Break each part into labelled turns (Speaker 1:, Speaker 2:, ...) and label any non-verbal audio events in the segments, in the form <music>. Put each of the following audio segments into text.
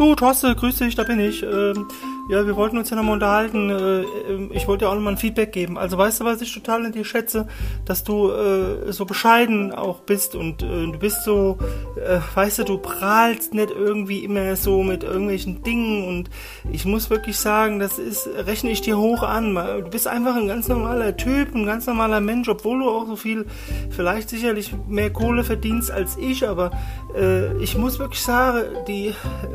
Speaker 1: Du, Torste, grüß dich, da bin ich. Ähm, ja, wir wollten uns ja nochmal unterhalten. Äh, ähm, ich wollte dir auch nochmal ein Feedback geben. Also weißt du, was ich total an dir schätze? Dass du äh, so bescheiden auch bist und äh, du bist so, äh, weißt du, du prahlst nicht irgendwie immer so mit irgendwelchen Dingen und ich muss wirklich sagen, das ist, rechne ich dir hoch an. Du bist einfach ein ganz normaler Typ, ein ganz normaler Mensch, obwohl du auch so viel, vielleicht sicherlich mehr Kohle verdienst als ich, aber äh, ich muss wirklich sagen, die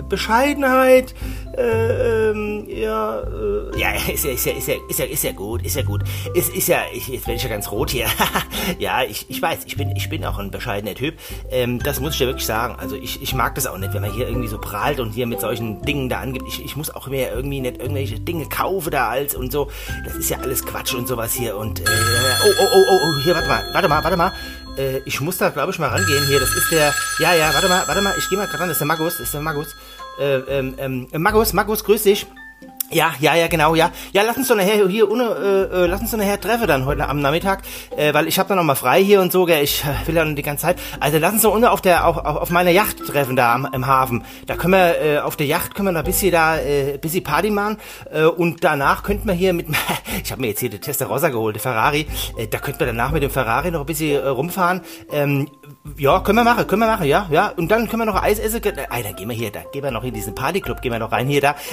Speaker 1: Bescheidenheit, äh, ähm, ja,
Speaker 2: äh, ja, ist ja, ist ja, ist ja, ist ja, ist ja gut, ist ja gut. Ist, ist ja, ich, jetzt werde ich ja ganz rot hier. <laughs> ja, ich, ich weiß, ich bin, ich bin auch ein bescheidener Typ. Ähm, das muss ich dir wirklich sagen. Also ich, ich mag das auch nicht, wenn man hier irgendwie so prahlt und hier mit solchen Dingen da angibt. Ich, ich muss auch mehr irgendwie nicht irgendwelche Dinge kaufen da als und so. Das ist ja alles Quatsch und sowas hier und, äh, oh, oh, oh, oh, oh, hier, warte mal, warte mal, warte mal. Äh, ich muss da, glaube ich, mal rangehen hier. Das ist der, ja, ja, warte mal, warte mal, ich gehe mal gerade ran. Das ist der Magus, das ist der Magus. Äh, ähm, ähm, Magus, Magus, grüß dich. Ja, ja, ja, genau, ja. Ja, lass uns doch nachher hier ohne, äh, äh, lass uns doch nachher treffen dann heute am Nachmittag, äh, weil ich habe dann noch mal frei hier und so, gell, ich äh, will dann die ganze Zeit. Also lass uns doch unten auf der auf, auf, meiner Yacht treffen da am, im Hafen. Da können wir äh, auf der Yacht können wir noch ein bisschen da äh, bisschen Party machen äh, und danach könnten wir hier mit <laughs> ich habe mir jetzt hier die Testarossa geholt, die Ferrari, äh, da könnten wir danach mit dem Ferrari noch ein bisschen äh, rumfahren. Ähm, ja, können wir machen, können wir machen, ja, ja. Und dann können wir noch Eis essen. Ey, dann gehen wir hier, da gehen wir noch in diesen Partyclub, gehen wir noch rein hier, da. <laughs>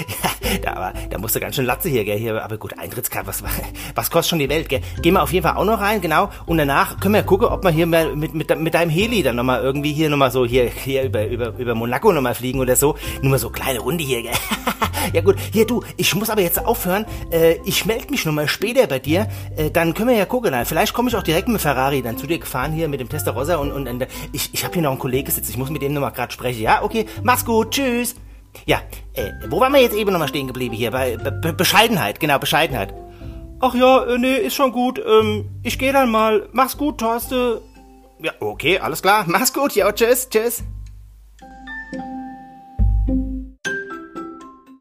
Speaker 2: Da, aber, da musst du ganz schön Latze hier, gell, hier. Aber gut, Eintrittskarte, was, was kostet schon die Welt, gell. Gehen wir auf jeden Fall auch noch rein, genau. Und danach können wir gucken, ob wir hier mit, mit, mit, mit deinem Heli dann nochmal irgendwie hier nochmal so hier, hier über, über, über Monaco nochmal fliegen oder so. Nur mal so kleine Runde hier, gell. <laughs> ja gut, hier du, ich muss aber jetzt aufhören. Äh, ich melde mich nochmal später bei dir. Äh, dann können wir ja gucken. Dann. Vielleicht komme ich auch direkt mit Ferrari dann zu dir gefahren hier mit dem Testarossa und, und, und ich, ich habe hier noch einen Kollegen sitzen, ich muss mit dem nochmal gerade sprechen. Ja, okay, mach's gut, tschüss. Ja, äh, wo waren wir jetzt eben nochmal stehen geblieben hier? Bei Be Bescheidenheit, genau, Bescheidenheit.
Speaker 1: Ach ja, äh, nee, ist schon gut. Ähm, ich gehe dann mal. Mach's gut, Thorste.
Speaker 2: Ja, okay, alles klar. <laughs> Mach's gut, ja, tschüss, tschüss.